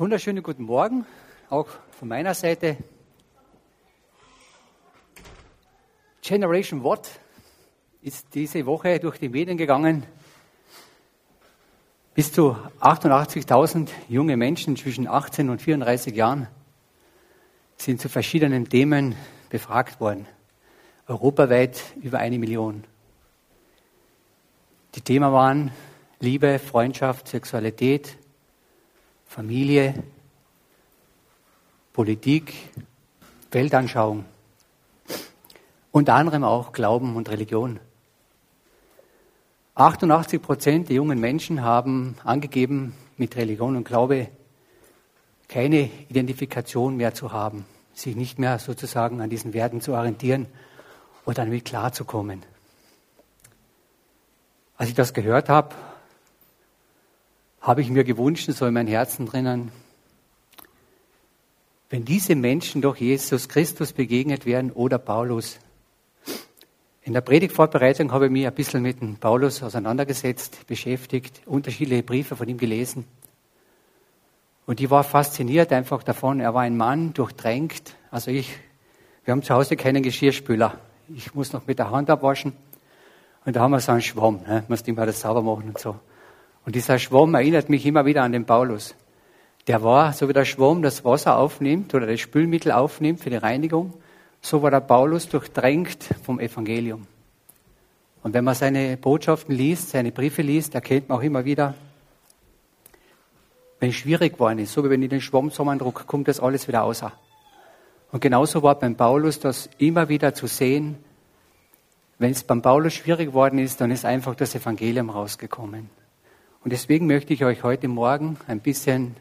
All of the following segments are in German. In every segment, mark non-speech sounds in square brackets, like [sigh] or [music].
Wunderschönen guten Morgen, auch von meiner Seite. Generation What ist diese Woche durch die Medien gegangen. Bis zu 88.000 junge Menschen zwischen 18 und 34 Jahren sind zu verschiedenen Themen befragt worden. Europaweit über eine Million. Die Themen waren Liebe, Freundschaft, Sexualität, Familie, Politik, Weltanschauung. Unter anderem auch Glauben und Religion. 88 Prozent der jungen Menschen haben angegeben, mit Religion und Glaube keine Identifikation mehr zu haben, sich nicht mehr sozusagen an diesen Werten zu orientieren oder damit klarzukommen. Als ich das gehört habe, habe ich mir gewünscht, so in meinem Herzen drinnen, wenn diese Menschen doch Jesus Christus begegnet werden oder Paulus. In der Predigtvorbereitung habe ich mich ein bisschen mit dem Paulus auseinandergesetzt, beschäftigt, unterschiedliche Briefe von ihm gelesen. Und ich war fasziniert einfach davon. Er war ein Mann, durchdrängt. Also ich, wir haben zu Hause keinen Geschirrspüler. Ich muss noch mit der Hand abwaschen. Und da haben wir so einen Schwamm, ne? muss immer das sauber machen und so. Und dieser Schwamm erinnert mich immer wieder an den Paulus. Der war, so wie der Schwamm das Wasser aufnimmt oder das Spülmittel aufnimmt für die Reinigung, so war der Paulus durchdrängt vom Evangelium. Und wenn man seine Botschaften liest, seine Briefe liest, erkennt man auch immer wieder, wenn es schwierig geworden ist, so wie wenn ich den Schwamm zusammendruck, kommt das alles wieder außer. Und genauso war beim Paulus das immer wieder zu sehen, wenn es beim Paulus schwierig geworden ist, dann ist einfach das Evangelium rausgekommen. Und deswegen möchte ich euch heute Morgen ein bisschen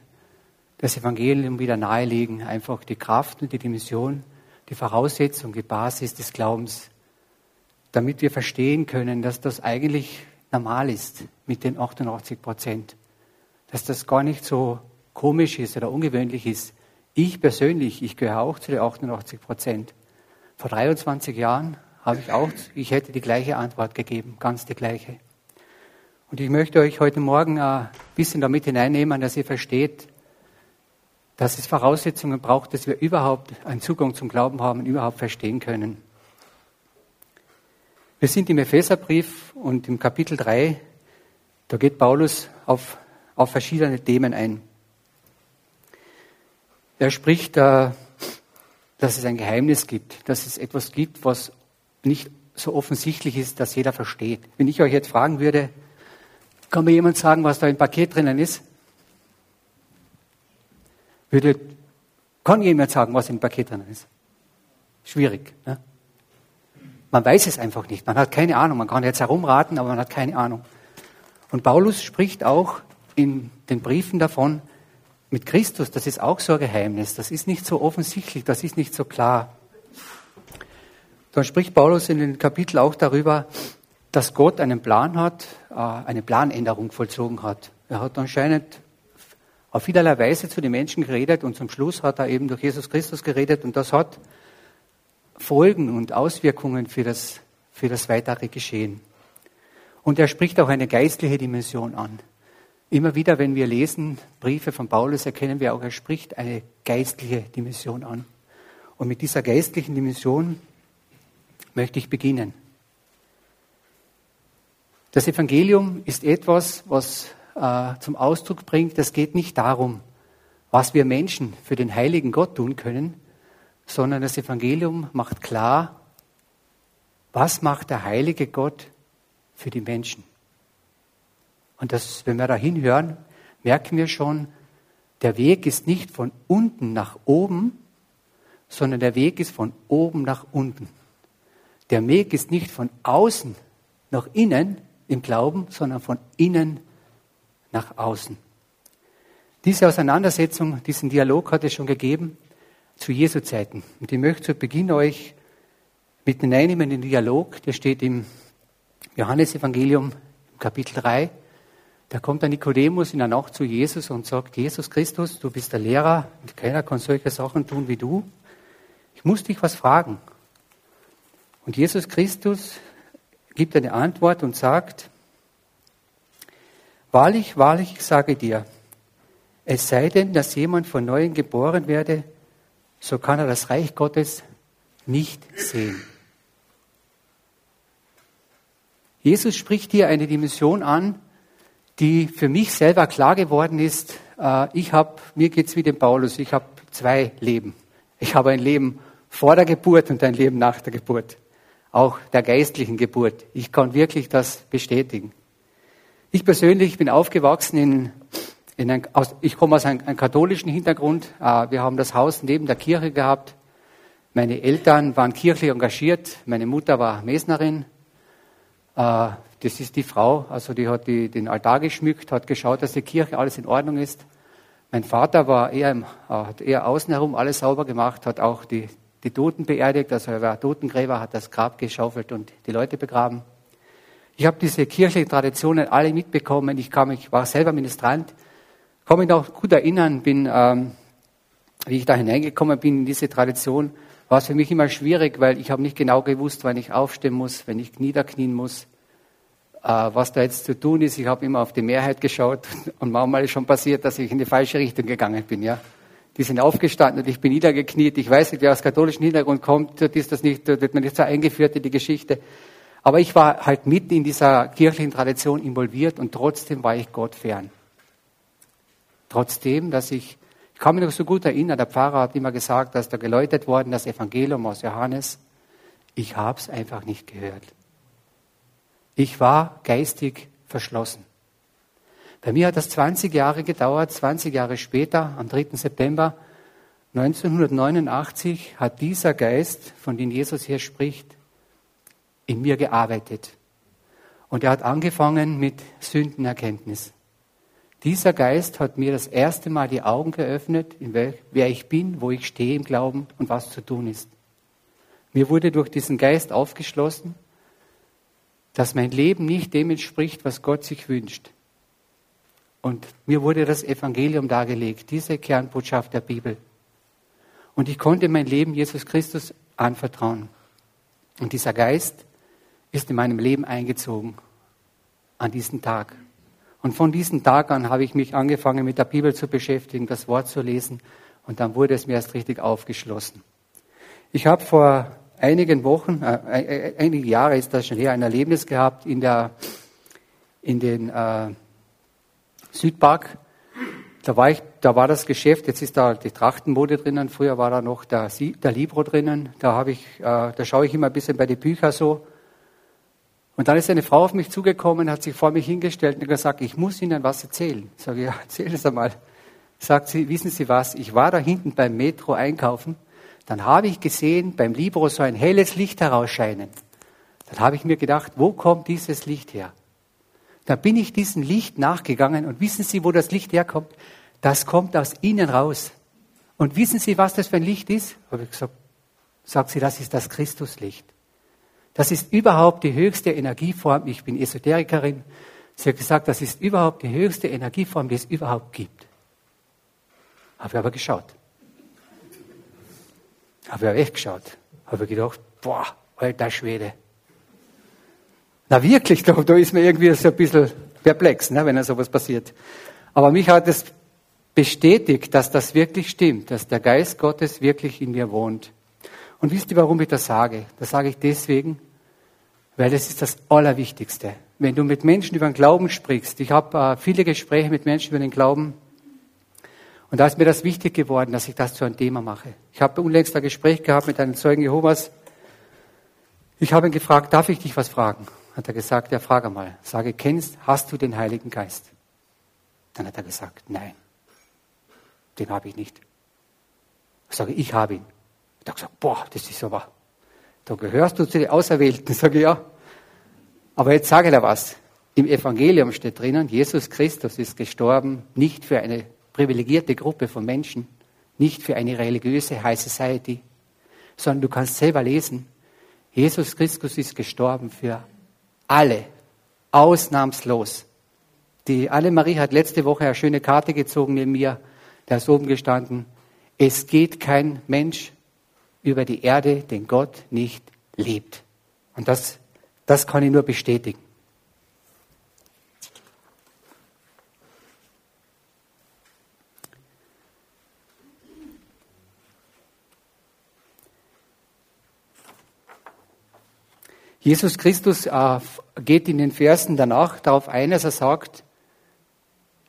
das Evangelium wieder nahelegen, einfach die Kraft und die Dimension, die Voraussetzung, die Basis des Glaubens, damit wir verstehen können, dass das eigentlich normal ist mit den 88 Prozent, dass das gar nicht so komisch ist oder ungewöhnlich ist. Ich persönlich, ich gehöre auch zu den 88 Prozent. Vor 23 Jahren habe ich auch, ich hätte die gleiche Antwort gegeben, ganz die gleiche. Und ich möchte euch heute Morgen ein bisschen damit hineinnehmen, dass ihr versteht, dass es Voraussetzungen braucht, dass wir überhaupt einen Zugang zum Glauben haben und überhaupt verstehen können. Wir sind im Epheserbrief und im Kapitel 3, da geht Paulus auf, auf verschiedene Themen ein. Er spricht, äh, dass es ein Geheimnis gibt, dass es etwas gibt, was nicht so offensichtlich ist, dass jeder versteht. Wenn ich euch jetzt fragen würde, kann mir jemand sagen, was da im Paket drinnen ist? Würde, kann jemand sagen, was im Paket drinnen ist? Schwierig. Ne? Man weiß es einfach nicht. Man hat keine Ahnung. Man kann jetzt herumraten, aber man hat keine Ahnung. Und Paulus spricht auch in den Briefen davon, mit Christus, das ist auch so ein Geheimnis. Das ist nicht so offensichtlich, das ist nicht so klar. Dann spricht Paulus in den Kapitel auch darüber, dass Gott einen Plan hat, äh, eine Planänderung vollzogen hat. Er hat anscheinend auf vielerlei Weise zu den Menschen geredet und zum Schluss hat er eben durch Jesus Christus geredet und das hat Folgen und Auswirkungen für das, für das weitere Geschehen. Und er spricht auch eine geistliche Dimension an. Immer wieder, wenn wir lesen Briefe von Paulus, erkennen wir auch, er spricht eine geistliche Dimension an. Und mit dieser geistlichen Dimension möchte ich beginnen. Das Evangelium ist etwas, was äh, zum Ausdruck bringt, es geht nicht darum, was wir Menschen für den heiligen Gott tun können, sondern das Evangelium macht klar, was macht der heilige Gott für die Menschen. Und das, wenn wir da hinhören, merken wir schon, der Weg ist nicht von unten nach oben, sondern der Weg ist von oben nach unten. Der Weg ist nicht von außen nach innen, im Glauben, sondern von innen nach außen. Diese Auseinandersetzung, diesen Dialog hat es schon gegeben zu Jesu Zeiten. Und ich möchte zu Beginn euch mit hineinnehmen in den Dialog, der steht im Johannesevangelium, Kapitel 3. Da kommt der Nikodemus in der Nacht zu Jesus und sagt, Jesus Christus, du bist der Lehrer und keiner kann solche Sachen tun wie du. Ich muss dich was fragen. Und Jesus Christus gibt eine Antwort und sagt, Wahrlich, wahrlich, ich sage dir, Es sei denn, dass jemand von neuem geboren werde, so kann er das Reich Gottes nicht sehen. Jesus spricht hier eine Dimension an, die für mich selber klar geworden ist. Äh, ich habe, mir geht's wie dem Paulus, ich habe zwei Leben. Ich habe ein Leben vor der Geburt und ein Leben nach der Geburt. Auch der geistlichen Geburt. Ich kann wirklich das bestätigen. Ich persönlich bin aufgewachsen in, in ein, aus, ich komme aus einem, einem katholischen Hintergrund. Äh, wir haben das Haus neben der Kirche gehabt. Meine Eltern waren kirchlich engagiert. Meine Mutter war Mesnerin. Äh, das ist die Frau, also die hat die, den Altar geschmückt, hat geschaut, dass die Kirche alles in Ordnung ist. Mein Vater war eher, im, äh, hat eher außen herum alles sauber gemacht, hat auch die, die Toten beerdigt, also er war Totengräber, hat das Grab geschaufelt und die Leute begraben. Ich habe diese kirchlichen Traditionen alle mitbekommen. Ich, kam, ich war selber Ministrant, kann mich noch gut erinnern, bin, ähm, wie ich da hineingekommen bin in diese Tradition, war es für mich immer schwierig, weil ich habe nicht genau gewusst, wann ich aufstehen muss, wenn ich niederknien muss, äh, was da jetzt zu tun ist. Ich habe immer auf die Mehrheit geschaut [laughs] und manchmal ist schon passiert, dass ich in die falsche Richtung gegangen bin. Ja, die sind aufgestanden und ich bin niedergekniet. Ich weiß nicht, wer aus katholischen Hintergrund kommt, ist das nicht, wird man nicht so eingeführt in die Geschichte. Aber ich war halt mit in dieser kirchlichen Tradition involviert und trotzdem war ich Gott fern. Trotzdem, dass ich ich kann mich noch so gut erinnern, der Pfarrer hat immer gesagt, dass da geläutet worden, das Evangelium aus Johannes. Ich habe es einfach nicht gehört. Ich war geistig verschlossen. Bei mir hat das 20 Jahre gedauert. 20 Jahre später, am 3. September 1989, hat dieser Geist, von dem Jesus hier spricht, in mir gearbeitet. Und er hat angefangen mit Sündenerkenntnis. Dieser Geist hat mir das erste Mal die Augen geöffnet, wer ich bin, wo ich stehe im Glauben und was zu tun ist. Mir wurde durch diesen Geist aufgeschlossen, dass mein Leben nicht dem entspricht, was Gott sich wünscht. Und mir wurde das Evangelium dargelegt, diese Kernbotschaft der Bibel. Und ich konnte mein Leben Jesus Christus anvertrauen. Und dieser Geist ist in meinem Leben eingezogen an diesem Tag. Und von diesem Tag an habe ich mich angefangen, mit der Bibel zu beschäftigen, das Wort zu lesen. Und dann wurde es mir erst richtig aufgeschlossen. Ich habe vor einigen Wochen, äh, äh, einige Jahre ist das schon her, ein Erlebnis gehabt in, der, in den äh, Südpark. Da war, ich, da war das Geschäft, jetzt ist da die Trachtenmode drinnen, früher war da noch der, der Libro drinnen. Da, habe ich, äh, da schaue ich immer ein bisschen bei den Büchern so. Und dann ist eine Frau auf mich zugekommen, hat sich vor mich hingestellt und gesagt, ich muss Ihnen was erzählen. Ich sage, ja, erzähl es einmal. Sagt sie, wissen Sie was, ich war da hinten beim Metro einkaufen, dann habe ich gesehen, beim Libro so ein helles Licht herausscheinen. Dann habe ich mir gedacht, wo kommt dieses Licht her? Da bin ich diesem Licht nachgegangen und wissen Sie, wo das Licht herkommt? Das kommt aus Ihnen raus. Und wissen Sie, was das für ein Licht ist? Habe ich gesagt, sagt sie, das ist das Christuslicht. Das ist überhaupt die höchste Energieform. Ich bin Esoterikerin. Sie hat gesagt, das ist überhaupt die höchste Energieform, die es überhaupt gibt. Habe ich aber geschaut. Habe ich aber echt geschaut. Habe ich gedacht, boah, alter Schwede. Na wirklich, da, da ist mir irgendwie so ein bisschen perplex, ne, wenn da sowas passiert. Aber mich hat es bestätigt, dass das wirklich stimmt, dass der Geist Gottes wirklich in mir wohnt. Und wisst ihr, warum ich das sage? Das sage ich deswegen, weil das ist das Allerwichtigste. Wenn du mit Menschen über den Glauben sprichst, ich habe äh, viele Gespräche mit Menschen über den Glauben, und da ist mir das wichtig geworden, dass ich das zu einem Thema mache. Ich habe unlängst ein Gespräch gehabt mit einem Zeugen Jehovas. Ich habe ihn gefragt, darf ich dich was fragen? Hat er gesagt, ja, frage mal. Sage, kennst, hast du den Heiligen Geist? Dann hat er gesagt, nein, den habe ich nicht. Ich sage, ich habe ihn. Habe gesagt, boah, das ist aber da gehörst du zu den Auserwählten, [laughs] sage ich ja. Aber jetzt sage ich dir was. Im Evangelium steht drinnen, Jesus Christus ist gestorben, nicht für eine privilegierte Gruppe von Menschen, nicht für eine religiöse High Society, sondern du kannst selber lesen, Jesus Christus ist gestorben für alle, ausnahmslos. Die Annemarie hat letzte Woche eine schöne Karte gezogen neben mir, da ist oben gestanden, es geht kein Mensch über die Erde, den Gott nicht liebt. Und das, das kann ich nur bestätigen. Jesus Christus äh, geht in den Versen danach darauf ein, dass er sagt,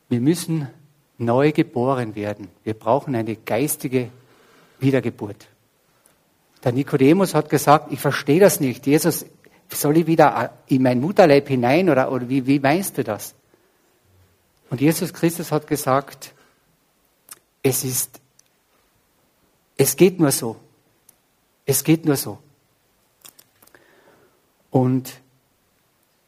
wir müssen neu geboren werden. Wir brauchen eine geistige Wiedergeburt. Der Nikodemus hat gesagt, ich verstehe das nicht. Jesus, soll ich wieder in mein Mutterleib hinein oder, oder wie, wie meinst du das? Und Jesus Christus hat gesagt, es ist, es geht nur so. Es geht nur so. Und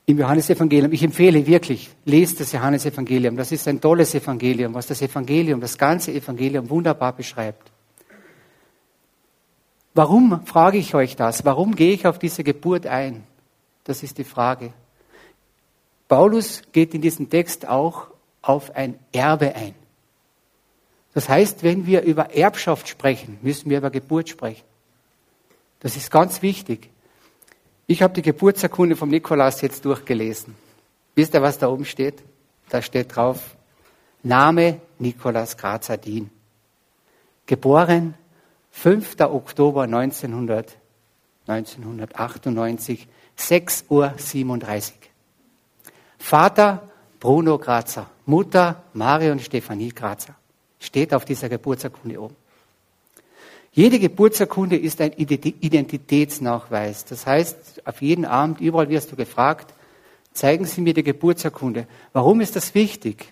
im Johannesevangelium, ich empfehle wirklich, lest das Johannesevangelium. Das ist ein tolles Evangelium, was das Evangelium, das ganze Evangelium wunderbar beschreibt. Warum frage ich euch das? Warum gehe ich auf diese Geburt ein? Das ist die Frage. Paulus geht in diesem Text auch auf ein Erbe ein. Das heißt, wenn wir über Erbschaft sprechen, müssen wir über Geburt sprechen. Das ist ganz wichtig. Ich habe die Geburtsurkunde vom Nikolaus jetzt durchgelesen. Wisst ihr, was da oben steht? Da steht drauf, Name Nikolaus Grazadin. Geboren 5. Oktober 1900, 1998, 6.37 Uhr. Vater Bruno Grazer, Mutter Marion Stefanie Grazer. Steht auf dieser Geburtsurkunde oben. Jede Geburtsurkunde ist ein Identitätsnachweis. Das heißt, auf jeden Abend, überall wirst du gefragt, zeigen Sie mir die Geburtsurkunde. Warum ist das wichtig?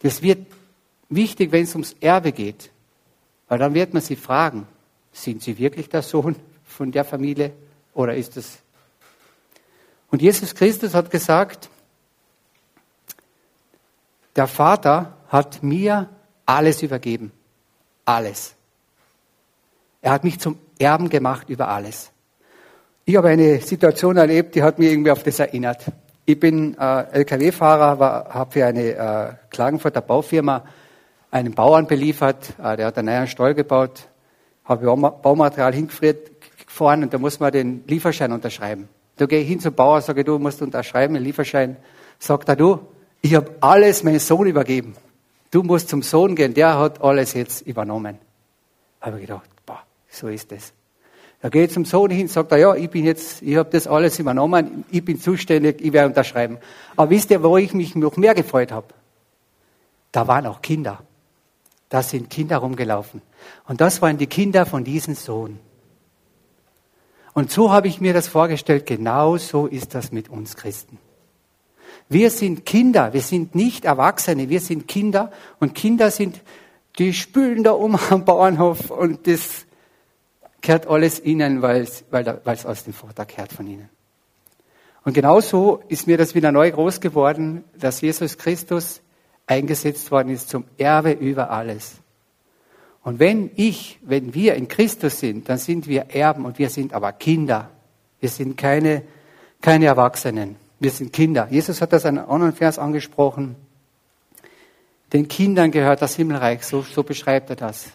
Das wird wichtig, wenn es ums Erbe geht. Weil dann wird man sie fragen, sind Sie wirklich der Sohn von der Familie oder ist es? Und Jesus Christus hat gesagt, der Vater hat mir alles übergeben. Alles. Er hat mich zum Erben gemacht über alles. Ich habe eine Situation erlebt, die hat mich irgendwie auf das erinnert. Ich bin äh, LKW-Fahrer, habe für eine äh, Klagenfurter Baufirma einen Bauern beliefert, äh, der hat einen neuen Stall gebaut, habe Baumaterial hingefahren und da muss man den Lieferschein unterschreiben. Da gehe ich hin zum Bauer, sage du musst unterschreiben, den Lieferschein. Sagt er, du, ich habe alles meinem Sohn übergeben. Du musst zum Sohn gehen, der hat alles jetzt übernommen. Habe ich gedacht, so ist es. Da geht zum Sohn hin, sagt er, ja, ich bin jetzt, ich habe das alles übernommen, ich bin zuständig, ich werde unterschreiben. Aber wisst ihr, wo ich mich noch mehr gefreut habe? Da waren auch Kinder. Da sind Kinder rumgelaufen. Und das waren die Kinder von diesem Sohn. Und so habe ich mir das vorgestellt, genau so ist das mit uns Christen. Wir sind Kinder, wir sind nicht Erwachsene, wir sind Kinder und Kinder sind, die spülen da um am Bauernhof und das kehrt alles ihnen, weil es aus dem Vater kehrt von ihnen. Und genauso ist mir das wieder neu groß geworden, dass Jesus Christus eingesetzt worden ist zum Erbe über alles. Und wenn ich, wenn wir in Christus sind, dann sind wir Erben und wir sind aber Kinder. Wir sind keine, keine Erwachsenen. Wir sind Kinder. Jesus hat das in einem anderen Vers angesprochen. Den Kindern gehört das Himmelreich, so, so beschreibt er das.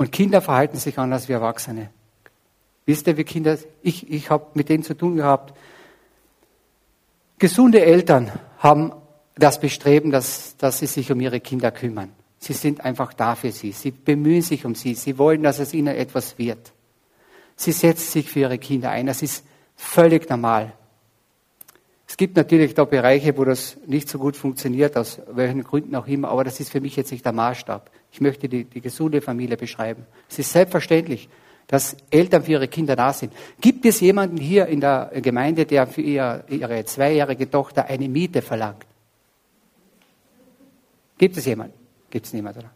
Und Kinder verhalten sich anders wie Erwachsene. Wisst ihr, wie Kinder, ich, ich habe mit denen zu tun gehabt. Gesunde Eltern haben das Bestreben, dass, dass sie sich um ihre Kinder kümmern. Sie sind einfach da für sie. Sie bemühen sich um sie. Sie wollen, dass es ihnen etwas wird. Sie setzen sich für ihre Kinder ein. Das ist völlig normal. Es gibt natürlich da Bereiche, wo das nicht so gut funktioniert, aus welchen Gründen auch immer, aber das ist für mich jetzt nicht der Maßstab. Ich möchte die, die gesunde Familie beschreiben. Es ist selbstverständlich, dass Eltern für ihre Kinder da sind. Gibt es jemanden hier in der Gemeinde, der für ihre, ihre zweijährige Tochter eine Miete verlangt? Gibt es jemanden? Gibt es niemanden, oder?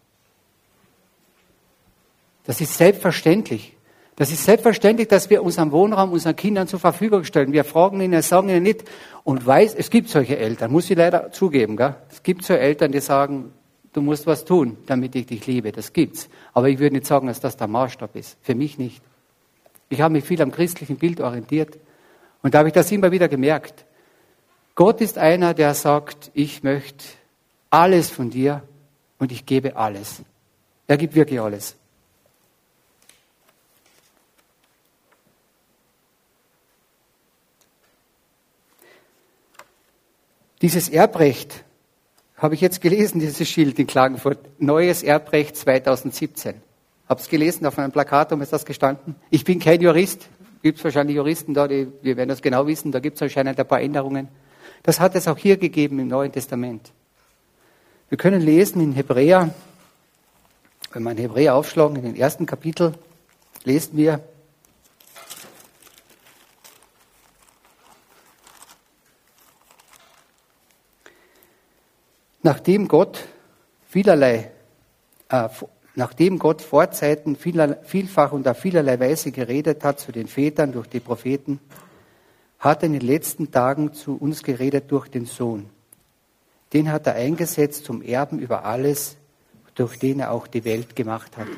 Das ist selbstverständlich. Das ist selbstverständlich, dass wir unseren Wohnraum unseren Kindern zur Verfügung stellen. Wir fragen ihnen, sagen ihnen nicht und weiß, es gibt solche Eltern, muss ich leider zugeben, gell? Es gibt so Eltern, die sagen, du musst was tun, damit ich dich liebe. Das gibt's. Aber ich würde nicht sagen, dass das der Maßstab ist. Für mich nicht. Ich habe mich viel am christlichen Bild orientiert und da habe ich das immer wieder gemerkt. Gott ist einer, der sagt, ich möchte alles von dir und ich gebe alles. Er gibt wirklich alles. Dieses Erbrecht habe ich jetzt gelesen, dieses Schild in Klagenfurt. Neues Erbrecht 2017. Hab's gelesen, auf einem Plakatum ist das gestanden. Ich bin kein Jurist, Gibt es wahrscheinlich Juristen da, die wir werden das genau wissen, da gibt es anscheinend ein paar Änderungen. Das hat es auch hier gegeben im Neuen Testament. Wir können lesen in Hebräer, wenn wir in Hebräer aufschlagen, in den ersten Kapitel, lesen wir, nachdem Gott vielerlei, äh, nachdem Gott vor Zeiten vieler, vielfach und auf vielerlei Weise geredet hat zu den Vätern durch die Propheten, hat er in den letzten Tagen zu uns geredet durch den Sohn. Den hat er eingesetzt zum Erben über alles, durch den er auch die Welt gemacht hat.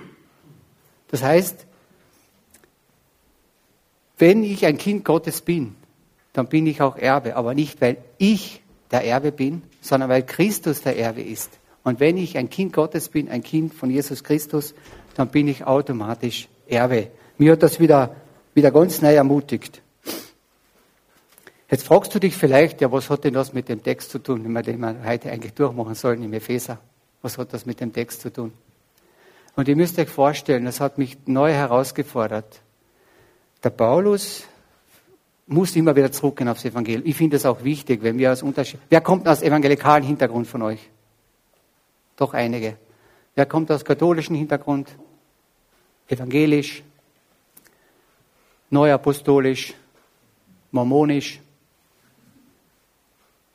Das heißt, wenn ich ein Kind Gottes bin, dann bin ich auch Erbe, aber nicht, weil ich der Erbe bin, sondern weil Christus der Erbe ist. Und wenn ich ein Kind Gottes bin, ein Kind von Jesus Christus, dann bin ich automatisch Erbe. Mir hat das wieder, wieder ganz neu ermutigt. Jetzt fragst du dich vielleicht, ja, was hat denn das mit dem Text zu tun, den wir heute eigentlich durchmachen sollen im Epheser? Was hat das mit dem Text zu tun? Und ihr müsst euch vorstellen, das hat mich neu herausgefordert. Der Paulus muss immer wieder zurückgehen aufs Evangelium. Ich finde es auch wichtig, wenn wir aus Unterschied. Wer kommt aus evangelikalen Hintergrund von euch? Doch einige. Wer kommt aus katholischen Hintergrund? Evangelisch, neuapostolisch, mormonisch.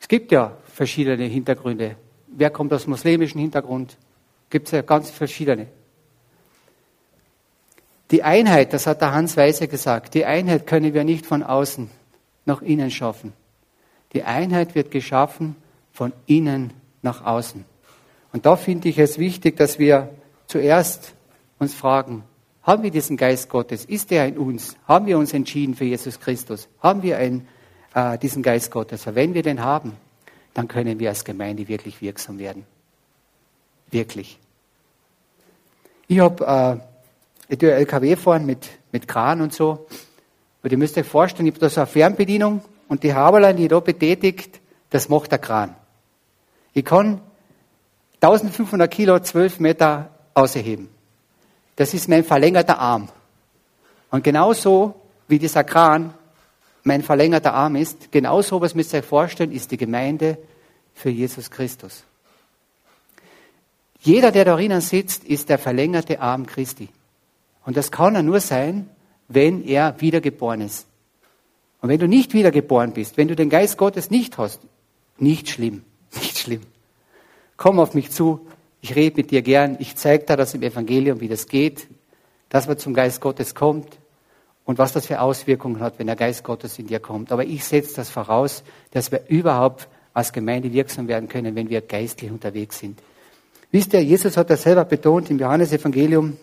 Es gibt ja verschiedene Hintergründe. Wer kommt aus muslimischen Hintergrund? Gibt es ja ganz verschiedene. Die Einheit, das hat der Hans Weise gesagt, die Einheit können wir nicht von außen nach innen schaffen. Die Einheit wird geschaffen von innen nach außen. Und da finde ich es wichtig, dass wir zuerst uns fragen, haben wir diesen Geist Gottes? Ist er in uns? Haben wir uns entschieden für Jesus Christus? Haben wir einen, äh, diesen Geist Gottes? Und wenn wir den haben, dann können wir als Gemeinde wirklich wirksam werden. Wirklich. Ich habe äh, ich tue LKW fahren mit, mit Kran und so. Und ihr müsst euch vorstellen, ich habe da so eine Fernbedienung und die Haberlein, die da betätigt, das macht der Kran. Ich kann 1500 Kilo 12 Meter ausheben. Das ist mein verlängerter Arm. Und genauso wie dieser Kran mein verlängerter Arm ist, genauso, was müsst ihr euch vorstellen, ist die Gemeinde für Jesus Christus. Jeder, der darin sitzt, ist der verlängerte Arm Christi. Und das kann er nur sein, wenn er wiedergeboren ist. Und wenn du nicht wiedergeboren bist, wenn du den Geist Gottes nicht hast, nicht schlimm, [laughs] nicht schlimm. Komm auf mich zu, ich rede mit dir gern, ich zeige dir das im Evangelium, wie das geht, dass man zum Geist Gottes kommt und was das für Auswirkungen hat, wenn der Geist Gottes in dir kommt. Aber ich setze das voraus, dass wir überhaupt als Gemeinde wirksam werden können, wenn wir geistlich unterwegs sind. Wisst ihr, Jesus hat das selber betont im Johannesevangelium,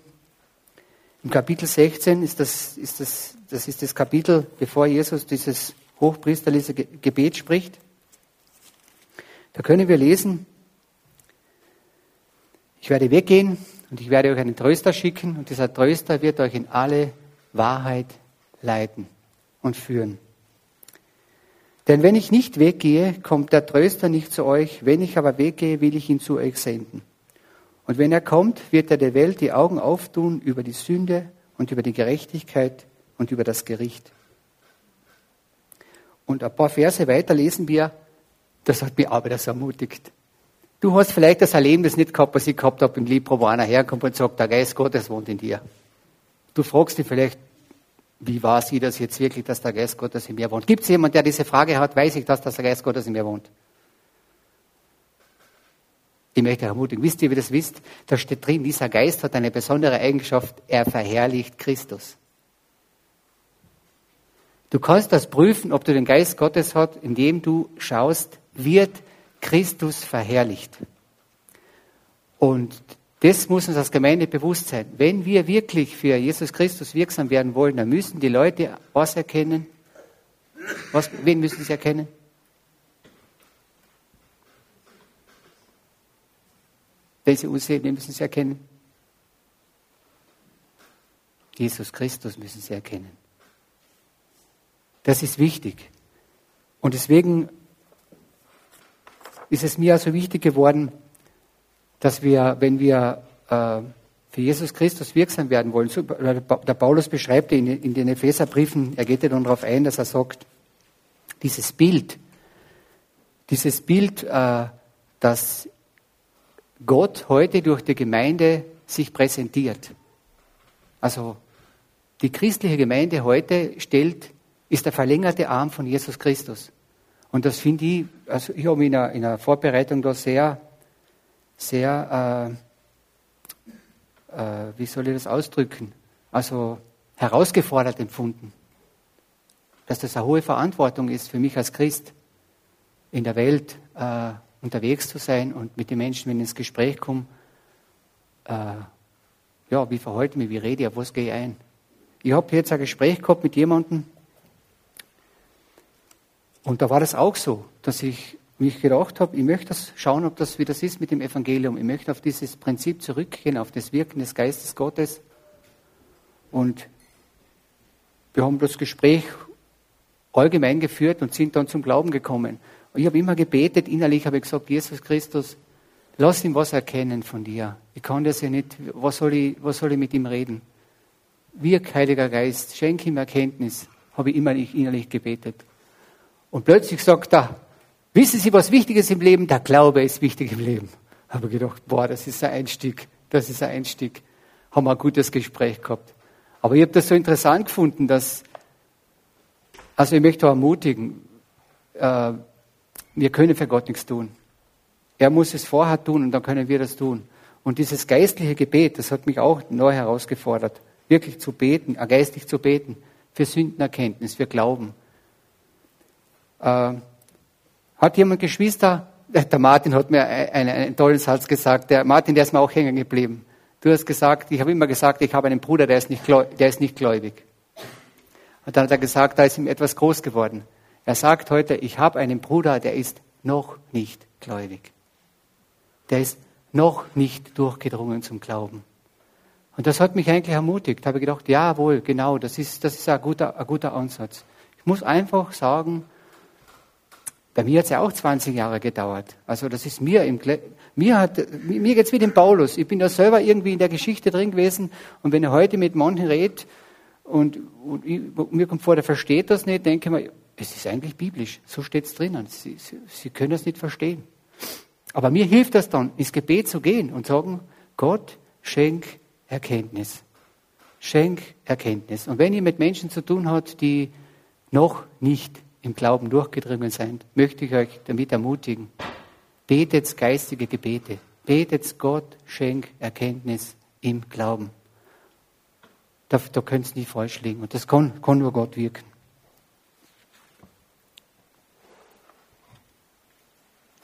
im Kapitel 16 ist das, ist das, das ist das Kapitel, bevor Jesus dieses hochpriesterliche Gebet spricht. Da können wir lesen, ich werde weggehen und ich werde euch einen Tröster schicken und dieser Tröster wird euch in alle Wahrheit leiten und führen. Denn wenn ich nicht weggehe, kommt der Tröster nicht zu euch. Wenn ich aber weggehe, will ich ihn zu euch senden. Und wenn er kommt, wird er der Welt die Augen auftun über die Sünde und über die Gerechtigkeit und über das Gericht. Und ein paar Verse weiter lesen wir, das hat mich aber das ermutigt. Du hast vielleicht das Erlebnis nicht gehabt, was ich gehabt habe im Libro, wo einer herkommt und sagt, der Geist Gottes wohnt in dir. Du fragst dich vielleicht, wie war sie das jetzt wirklich, dass der Geist Gottes in mir wohnt? Gibt es jemanden, der diese Frage hat, weiß ich, dass der Geist Gottes in mir wohnt? Ich möchte ermutigen, wisst ihr, wie das wisst? Da steht drin, dieser Geist hat eine besondere Eigenschaft, er verherrlicht Christus. Du kannst das prüfen, ob du den Geist Gottes hast, indem du schaust, wird Christus verherrlicht. Und das muss uns als Gemeinde bewusst sein. Wenn wir wirklich für Jesus Christus wirksam werden wollen, dann müssen die Leute was erkennen? Was, wen müssen sie erkennen? Wenn sie uns sehen, müssen sie erkennen. Jesus Christus müssen sie erkennen. Das ist wichtig. Und deswegen ist es mir also wichtig geworden, dass wir, wenn wir äh, für Jesus Christus wirksam werden wollen. Der Paulus beschreibt in den Epheserbriefen, er geht ja dann darauf ein, dass er sagt, dieses Bild, dieses Bild, äh, dass Gott heute durch die Gemeinde sich präsentiert. Also die christliche Gemeinde heute stellt, ist der verlängerte Arm von Jesus Christus. Und das finde ich, also ich habe mich in einer, in einer Vorbereitung da sehr, sehr, äh, äh, wie soll ich das ausdrücken, also herausgefordert empfunden. Dass das eine hohe Verantwortung ist für mich als Christ, in der Welt äh, unterwegs zu sein und mit den Menschen, wenn ich ins Gespräch komme, äh, ja, wie verhalte ich mich, wie rede ich, auf was gehe ich ein. Ich habe jetzt ein Gespräch gehabt mit jemandem, und da war das auch so, dass ich mich gedacht habe, ich möchte das schauen, ob das wie das ist mit dem Evangelium. Ich möchte auf dieses Prinzip zurückgehen, auf das Wirken des Geistes Gottes. Und wir haben das Gespräch allgemein geführt und sind dann zum Glauben gekommen. Und ich habe immer gebetet, innerlich habe ich gesagt, Jesus Christus, lass ihm was erkennen von dir. Ich kann das ja nicht, was soll ich, was soll ich mit ihm reden? Wirk, Heiliger Geist, schenk ihm Erkenntnis, habe ich immer innerlich gebetet. Und plötzlich sagt er, wissen Sie, was wichtig ist im Leben? Der Glaube ist wichtig im Leben. Habe ich gedacht, boah, das ist ein Einstieg, das ist ein Einstieg. Haben wir ein gutes Gespräch gehabt. Aber ich habe das so interessant gefunden, dass, also ich möchte auch ermutigen, äh, wir können für Gott nichts tun. Er muss es vorher tun und dann können wir das tun. Und dieses geistliche Gebet, das hat mich auch neu herausgefordert, wirklich zu beten, äh, geistlich zu beten, für Sündenerkenntnis, für Glauben. Äh, hat jemand Geschwister? Äh, der Martin hat mir einen, einen tollen Satz gesagt. Der Martin, der ist mir auch hängen geblieben. Du hast gesagt, ich habe immer gesagt, ich habe einen Bruder, der ist nicht, der ist nicht gläubig. Und dann hat er gesagt, da ist ihm etwas groß geworden. Er sagt heute, ich habe einen Bruder, der ist noch nicht gläubig. Der ist noch nicht durchgedrungen zum Glauben. Und das hat mich eigentlich ermutigt. Habe gedacht, jawohl, genau, das ist, das ist ein guter, ein guter Ansatz. Ich muss einfach sagen, bei mir hat es ja auch 20 Jahre gedauert. Also das ist mir im mir hat mir geht's wie dem Paulus. Ich bin da selber irgendwie in der Geschichte drin gewesen und wenn er heute mit manchen redet und, und ich, mir kommt vor, der versteht das nicht, denke ich mir, es ist eigentlich biblisch. So steht es drinnen. Sie, Sie, Sie können das nicht verstehen. Aber mir hilft das dann, ins Gebet zu gehen und sagen, Gott, schenk Erkenntnis. Schenk Erkenntnis. Und wenn ihr mit Menschen zu tun habt, die noch nicht im Glauben durchgedrungen seid, möchte ich euch damit ermutigen. Betet geistige Gebete. Betet Gott, schenk Erkenntnis im Glauben. Da, da könnt ihr nicht falsch liegen. Und das kann, kann nur Gott wirken.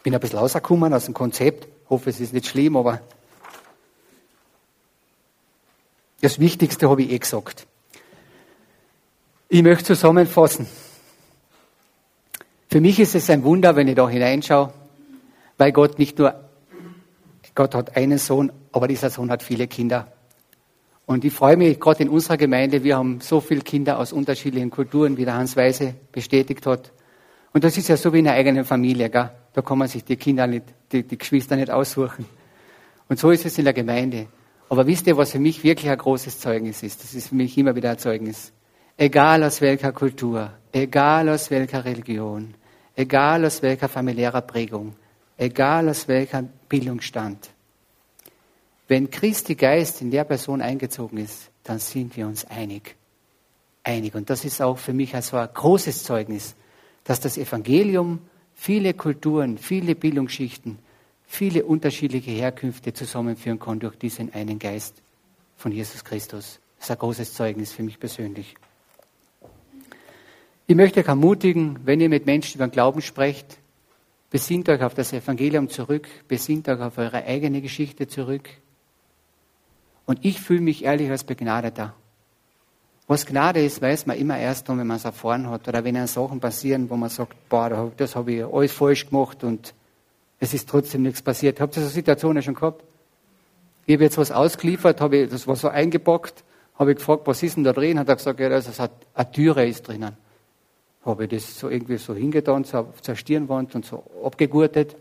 Bin ein bisschen rausgekommen aus dem Konzept. Hoffe, es ist nicht schlimm, aber das Wichtigste habe ich eh gesagt. Ich möchte zusammenfassen. Für mich ist es ein Wunder, wenn ich da hineinschaue, weil Gott nicht nur, Gott hat einen Sohn, aber dieser Sohn hat viele Kinder. Und ich freue mich gerade in unserer Gemeinde, wir haben so viele Kinder aus unterschiedlichen Kulturen, wie der Hans Weise bestätigt hat. Und das ist ja so wie in einer eigenen Familie, gell? Da kann man sich die Kinder nicht, die, die Geschwister nicht aussuchen. Und so ist es in der Gemeinde. Aber wisst ihr, was für mich wirklich ein großes Zeugnis ist? Das ist für mich immer wieder ein Zeugnis. Egal aus welcher Kultur, egal aus welcher Religion, egal aus welcher familiärer Prägung, egal aus welcher Bildungsstand. Wenn Christi Geist in der Person eingezogen ist, dann sind wir uns einig. Einig. Und das ist auch für mich also ein großes Zeugnis, dass das Evangelium viele Kulturen, viele Bildungsschichten, viele unterschiedliche Herkünfte zusammenführen kann durch diesen einen Geist von Jesus Christus. Das ist ein großes Zeugnis für mich persönlich. Ich möchte euch ermutigen, wenn ihr mit Menschen über den Glauben sprecht, besinnt euch auf das Evangelium zurück, besinnt euch auf eure eigene Geschichte zurück. Und ich fühle mich ehrlich als Begnadeter. Was Gnade ist, weiß man immer erst dann, wenn man es erfahren hat oder wenn einem Sachen passieren, wo man sagt, boah, das habe ich alles falsch gemacht und es ist trotzdem nichts passiert. Habt ihr so Situationen schon gehabt? Ich habe jetzt was ausgeliefert, habe ich, das war so eingepackt, habe ich gefragt, was ist denn da drin? Hat er gesagt, ja, das hat, eine Türe ist drinnen habe ich das so irgendwie so hingetan zur, zur Stirnwand und so abgegurtet.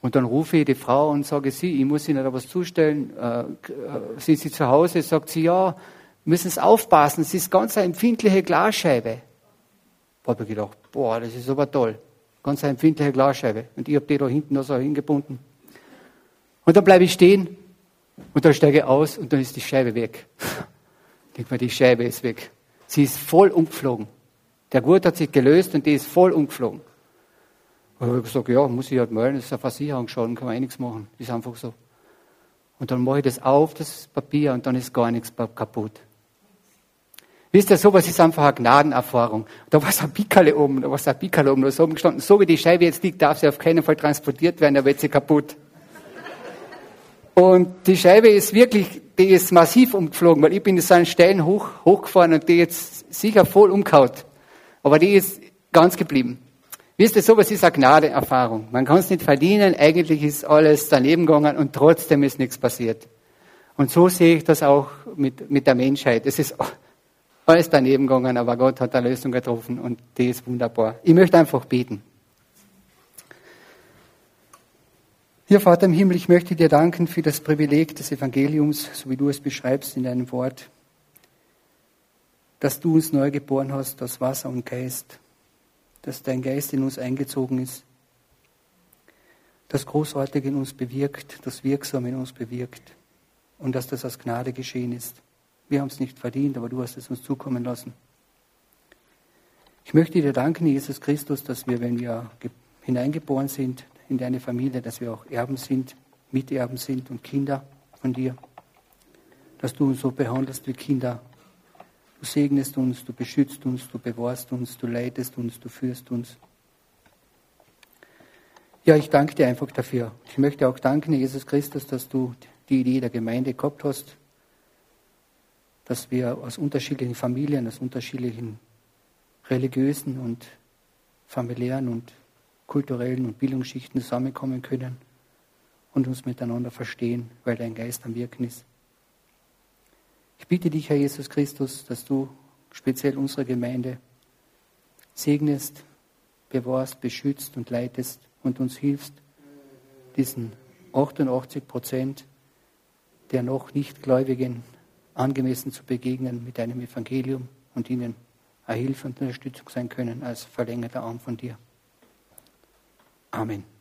Und dann rufe ich die Frau und sage sie, ich muss Ihnen da was zustellen. Äh, äh, sind Sie zu Hause? Sagt sie, ja, müssen Sie aufpassen, es ist ganz eine empfindliche Glasscheibe. Da habe ich gedacht, boah, das ist aber toll. Ganz eine empfindliche Glasscheibe. Und ich habe die da hinten noch so hingebunden. Und dann bleibe ich stehen und dann steige ich aus und dann ist die Scheibe weg. [laughs] Denk mal, die Scheibe ist weg. Sie ist voll umgeflogen. Der Gurt hat sich gelöst und die ist voll umgeflogen. Und ich habe gesagt, ja, muss ich halt melden, das ist eine Versicherung schon, kann man eh nichts machen. Ist einfach so. Und dann mache ich das auf, das Papier, und dann ist gar nichts kaputt. Wisst ihr, sowas ist einfach eine Gnadenerfahrung. Da war so ein Pickerle oben, da war so ein Pickerle oben, da ist oben gestanden, so wie die Scheibe jetzt liegt, darf sie auf keinen Fall transportiert werden, da wird sie kaputt. Und die Scheibe ist wirklich, die ist massiv umgeflogen, weil ich bin so einen Stein hoch, hochgefahren und die jetzt sicher voll umgehaut. Aber die ist ganz geblieben. Wisst ihr, sowas ist eine Gnadeerfahrung. Man kann es nicht verdienen, eigentlich ist alles daneben gegangen und trotzdem ist nichts passiert. Und so sehe ich das auch mit, mit der Menschheit. Es ist alles daneben gegangen, aber Gott hat eine Lösung getroffen und die ist wunderbar. Ich möchte einfach beten. Hier, Vater im Himmel, ich möchte dir danken für das Privileg des Evangeliums, so wie du es beschreibst in deinem Wort, dass du uns neu geboren hast aus Wasser und Geist, dass dein Geist in uns eingezogen ist, das Großartige in uns bewirkt, das Wirksame in uns bewirkt und dass das aus Gnade geschehen ist. Wir haben es nicht verdient, aber du hast es uns zukommen lassen. Ich möchte dir danken, Jesus Christus, dass wir, wenn wir hineingeboren sind, in deine Familie, dass wir auch Erben sind, Miterben sind und Kinder von dir. Dass du uns so behandelst wie Kinder. Du segnest uns, du beschützt uns, du bewahrst uns, du leitest uns, du führst uns. Ja, ich danke dir einfach dafür. Ich möchte auch danken, Jesus Christus, dass du die Idee der Gemeinde gehabt hast, dass wir aus unterschiedlichen Familien, aus unterschiedlichen religiösen und familiären und kulturellen und Bildungsschichten zusammenkommen können und uns miteinander verstehen, weil dein Geist am Wirken ist. Ich bitte dich, Herr Jesus Christus, dass du speziell unsere Gemeinde segnest, bewahrst, beschützt und leitest und uns hilfst, diesen 88 Prozent der noch nicht Gläubigen angemessen zu begegnen mit deinem Evangelium und ihnen eine Hilfe und Unterstützung sein können als verlängerter Arm von dir. Amen.